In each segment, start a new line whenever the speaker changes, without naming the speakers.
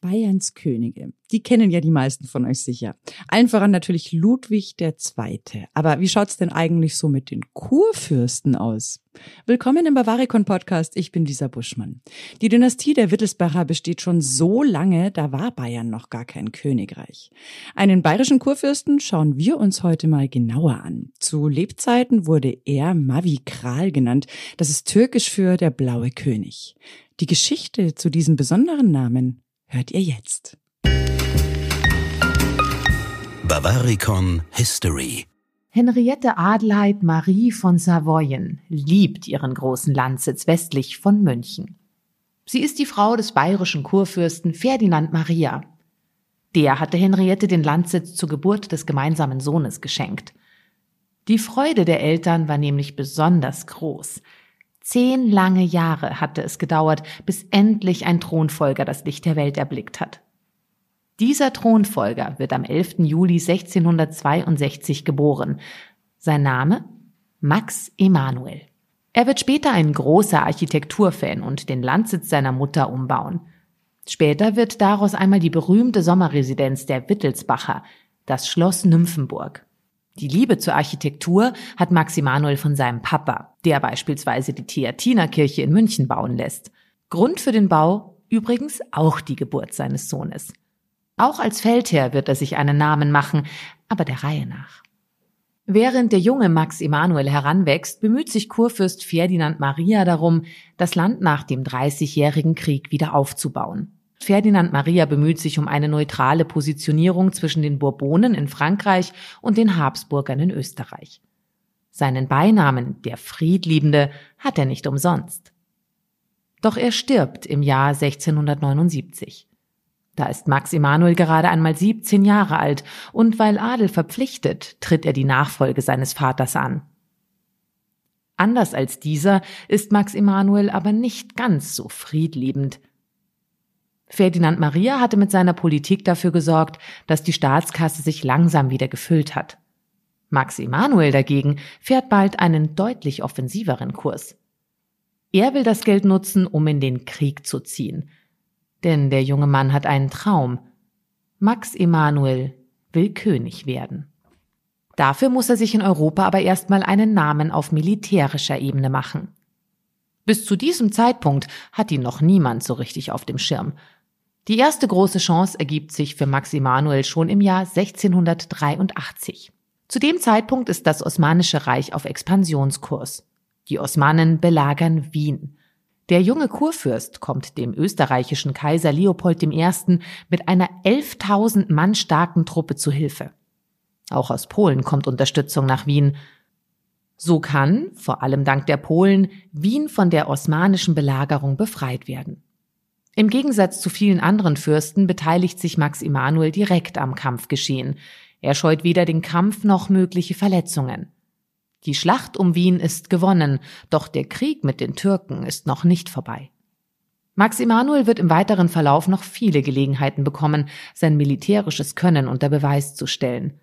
Bayerns Könige. Die kennen ja die meisten von euch sicher. Allen voran natürlich Ludwig Zweite. Aber wie schaut's denn eigentlich so mit den Kurfürsten aus? Willkommen im Bavarikon Podcast. Ich bin Lisa Buschmann. Die Dynastie der Wittelsbacher besteht schon so lange, da war Bayern noch gar kein Königreich. Einen bayerischen Kurfürsten schauen wir uns heute mal genauer an. Zu Lebzeiten wurde er Mavi Kral genannt. Das ist türkisch für der blaue König. Die Geschichte zu diesem besonderen Namen hört ihr jetzt.
Bavaricon History
Henriette Adelheid Marie von Savoyen liebt ihren großen Landsitz westlich von München. Sie ist die Frau des bayerischen Kurfürsten Ferdinand Maria. Der hatte Henriette den Landsitz zur Geburt des gemeinsamen Sohnes geschenkt. Die Freude der Eltern war nämlich besonders groß. Zehn lange Jahre hatte es gedauert, bis endlich ein Thronfolger das Licht der Welt erblickt hat. Dieser Thronfolger wird am 11. Juli 1662 geboren. Sein Name? Max Emanuel. Er wird später ein großer Architekturfan und den Landsitz seiner Mutter umbauen. Später wird daraus einmal die berühmte Sommerresidenz der Wittelsbacher, das Schloss Nymphenburg. Die Liebe zur Architektur hat Max Emanuel von seinem Papa, der beispielsweise die Theatinerkirche in München bauen lässt. Grund für den Bau übrigens auch die Geburt seines Sohnes. Auch als Feldherr wird er sich einen Namen machen, aber der Reihe nach. Während der junge Max Emanuel heranwächst, bemüht sich Kurfürst Ferdinand Maria darum, das Land nach dem Dreißigjährigen Krieg wieder aufzubauen. Ferdinand Maria bemüht sich um eine neutrale Positionierung zwischen den Bourbonen in Frankreich und den Habsburgern in Österreich. Seinen Beinamen, der Friedliebende, hat er nicht umsonst. Doch er stirbt im Jahr 1679. Da ist Max Emanuel gerade einmal 17 Jahre alt und weil Adel verpflichtet, tritt er die Nachfolge seines Vaters an. Anders als dieser ist Max Emanuel aber nicht ganz so friedliebend. Ferdinand Maria hatte mit seiner Politik dafür gesorgt, dass die Staatskasse sich langsam wieder gefüllt hat. Max Emanuel dagegen fährt bald einen deutlich offensiveren Kurs. Er will das Geld nutzen, um in den Krieg zu ziehen. Denn der junge Mann hat einen Traum. Max Emanuel will König werden. Dafür muss er sich in Europa aber erstmal einen Namen auf militärischer Ebene machen. Bis zu diesem Zeitpunkt hat ihn noch niemand so richtig auf dem Schirm. Die erste große Chance ergibt sich für Max Emanuel schon im Jahr 1683. Zu dem Zeitpunkt ist das Osmanische Reich auf Expansionskurs. Die Osmanen belagern Wien. Der junge Kurfürst kommt dem österreichischen Kaiser Leopold I. mit einer 11.000 Mann starken Truppe zu Hilfe. Auch aus Polen kommt Unterstützung nach Wien. So kann, vor allem dank der Polen, Wien von der osmanischen Belagerung befreit werden. Im Gegensatz zu vielen anderen Fürsten beteiligt sich Max Emanuel direkt am Kampfgeschehen. Er scheut weder den Kampf noch mögliche Verletzungen. Die Schlacht um Wien ist gewonnen, doch der Krieg mit den Türken ist noch nicht vorbei. Max Emanuel wird im weiteren Verlauf noch viele Gelegenheiten bekommen, sein militärisches Können unter Beweis zu stellen.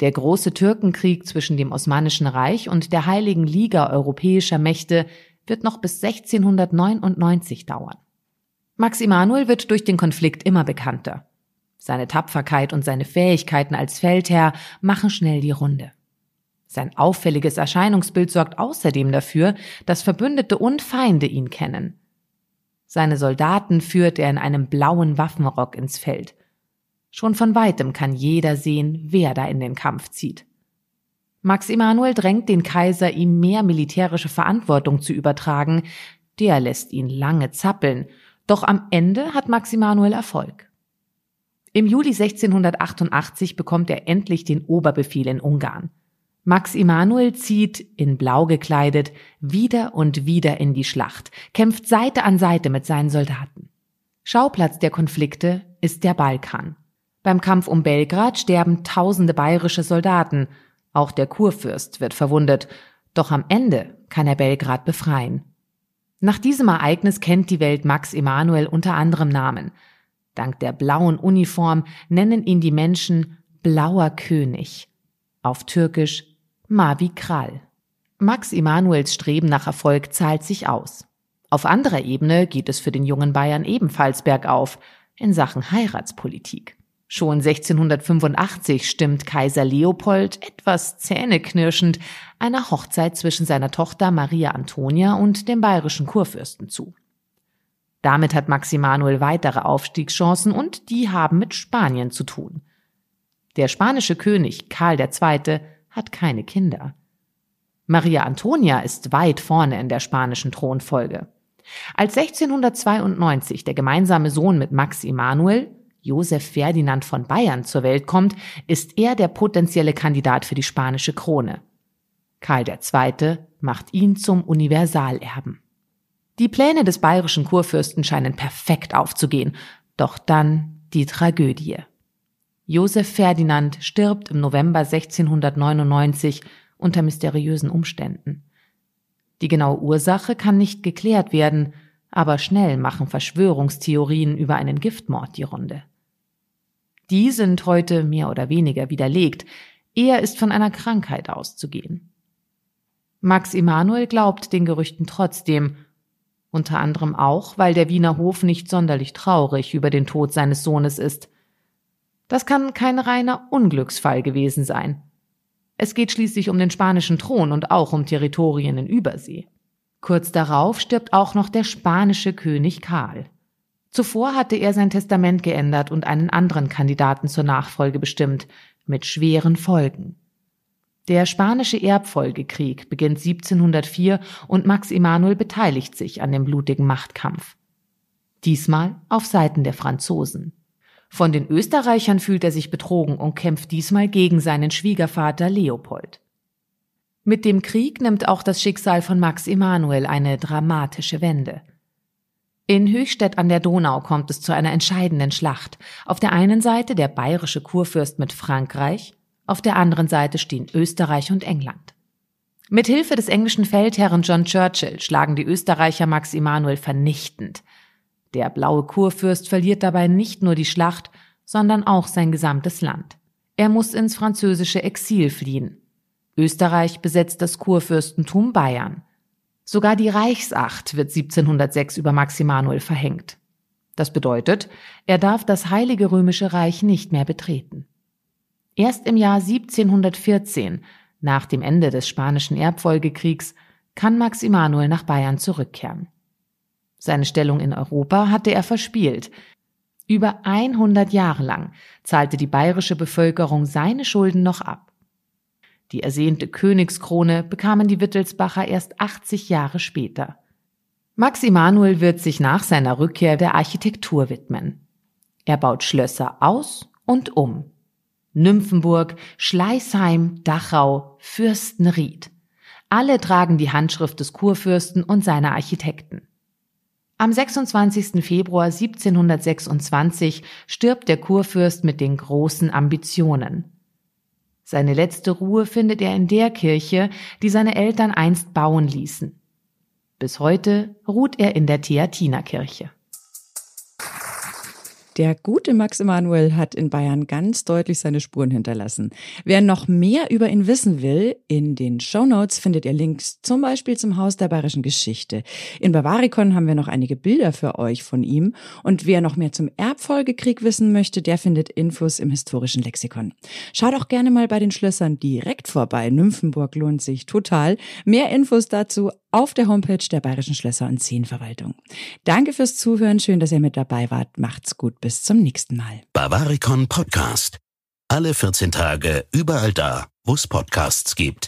Der große Türkenkrieg zwischen dem Osmanischen Reich und der Heiligen Liga europäischer Mächte wird noch bis 1699 dauern. Max Emanuel wird durch den Konflikt immer bekannter. Seine Tapferkeit und seine Fähigkeiten als Feldherr machen schnell die Runde. Sein auffälliges Erscheinungsbild sorgt außerdem dafür, dass Verbündete und Feinde ihn kennen. Seine Soldaten führt er in einem blauen Waffenrock ins Feld. Schon von weitem kann jeder sehen, wer da in den Kampf zieht. Max Emanuel drängt den Kaiser, ihm mehr militärische Verantwortung zu übertragen. Der lässt ihn lange zappeln doch am Ende hat Max Emanuel Erfolg. Im Juli 1688 bekommt er endlich den Oberbefehl in Ungarn. Max Emanuel zieht, in Blau gekleidet, wieder und wieder in die Schlacht, kämpft Seite an Seite mit seinen Soldaten. Schauplatz der Konflikte ist der Balkan. Beim Kampf um Belgrad sterben tausende bayerische Soldaten, auch der Kurfürst wird verwundet, doch am Ende kann er Belgrad befreien. Nach diesem Ereignis kennt die Welt Max Emanuel unter anderem Namen. Dank der blauen Uniform nennen ihn die Menschen Blauer König. Auf Türkisch Mavi Kral. Max Emanuels Streben nach Erfolg zahlt sich aus. Auf anderer Ebene geht es für den jungen Bayern ebenfalls bergauf. in Sachen Heiratspolitik. Schon 1685 stimmt Kaiser Leopold etwas zähneknirschend einer Hochzeit zwischen seiner Tochter Maria Antonia und dem bayerischen Kurfürsten zu. Damit hat Max Emanuel weitere Aufstiegschancen und die haben mit Spanien zu tun. Der spanische König Karl II. hat keine Kinder. Maria Antonia ist weit vorne in der spanischen Thronfolge. Als 1692 der gemeinsame Sohn mit Max Emanuel, Josef Ferdinand von Bayern, zur Welt kommt, ist er der potenzielle Kandidat für die spanische Krone. Karl II. macht ihn zum Universalerben. Die Pläne des bayerischen Kurfürsten scheinen perfekt aufzugehen, doch dann die Tragödie. Josef Ferdinand stirbt im November 1699 unter mysteriösen Umständen. Die genaue Ursache kann nicht geklärt werden, aber schnell machen Verschwörungstheorien über einen Giftmord die Runde. Die sind heute mehr oder weniger widerlegt, eher ist von einer Krankheit auszugehen. Max Emanuel glaubt den Gerüchten trotzdem unter anderem auch, weil der Wiener Hof nicht sonderlich traurig über den Tod seines Sohnes ist. Das kann kein reiner Unglücksfall gewesen sein. Es geht schließlich um den spanischen Thron und auch um Territorien in Übersee. Kurz darauf stirbt auch noch der spanische König Karl. Zuvor hatte er sein Testament geändert und einen anderen Kandidaten zur Nachfolge bestimmt, mit schweren Folgen. Der spanische Erbfolgekrieg beginnt 1704 und Max Emanuel beteiligt sich an dem blutigen Machtkampf. Diesmal auf Seiten der Franzosen. Von den Österreichern fühlt er sich betrogen und kämpft diesmal gegen seinen Schwiegervater Leopold. Mit dem Krieg nimmt auch das Schicksal von Max Emanuel eine dramatische Wende. In Höchstädt an der Donau kommt es zu einer entscheidenden Schlacht. Auf der einen Seite der bayerische Kurfürst mit Frankreich, auf der anderen Seite stehen Österreich und England. Mit Hilfe des englischen Feldherren John Churchill schlagen die Österreicher Max Emanuel vernichtend. Der blaue Kurfürst verliert dabei nicht nur die Schlacht, sondern auch sein gesamtes Land. Er muss ins französische Exil fliehen. Österreich besetzt das Kurfürstentum Bayern. Sogar die Reichsacht wird 1706 über Max Emanuel verhängt. Das bedeutet, er darf das Heilige Römische Reich nicht mehr betreten. Erst im Jahr 1714, nach dem Ende des Spanischen Erbfolgekriegs, kann Max Emanuel nach Bayern zurückkehren. Seine Stellung in Europa hatte er verspielt. Über 100 Jahre lang zahlte die bayerische Bevölkerung seine Schulden noch ab. Die ersehnte Königskrone bekamen die Wittelsbacher erst 80 Jahre später. Max Emanuel wird sich nach seiner Rückkehr der Architektur widmen. Er baut Schlösser aus und um. Nymphenburg, Schleißheim, Dachau, Fürstenried. Alle tragen die Handschrift des Kurfürsten und seiner Architekten. Am 26. Februar 1726 stirbt der Kurfürst mit den großen Ambitionen. Seine letzte Ruhe findet er in der Kirche, die seine Eltern einst bauen ließen. Bis heute ruht er in der Theatinerkirche.
Der gute Max Emanuel hat in Bayern ganz deutlich seine Spuren hinterlassen. Wer noch mehr über ihn wissen will, in den Show Notes findet ihr Links zum Beispiel zum Haus der bayerischen Geschichte. In Bavaricon haben wir noch einige Bilder für euch von ihm. Und wer noch mehr zum Erbfolgekrieg wissen möchte, der findet Infos im historischen Lexikon. Schaut auch gerne mal bei den Schlössern direkt vorbei. Nymphenburg lohnt sich total. Mehr Infos dazu auf der Homepage der Bayerischen Schlösser und Seenverwaltung. Danke fürs Zuhören. Schön, dass ihr mit dabei wart. Macht's gut. Bis zum nächsten Mal.
Bavaricon Podcast. Alle 14 Tage überall da, wo es Podcasts gibt.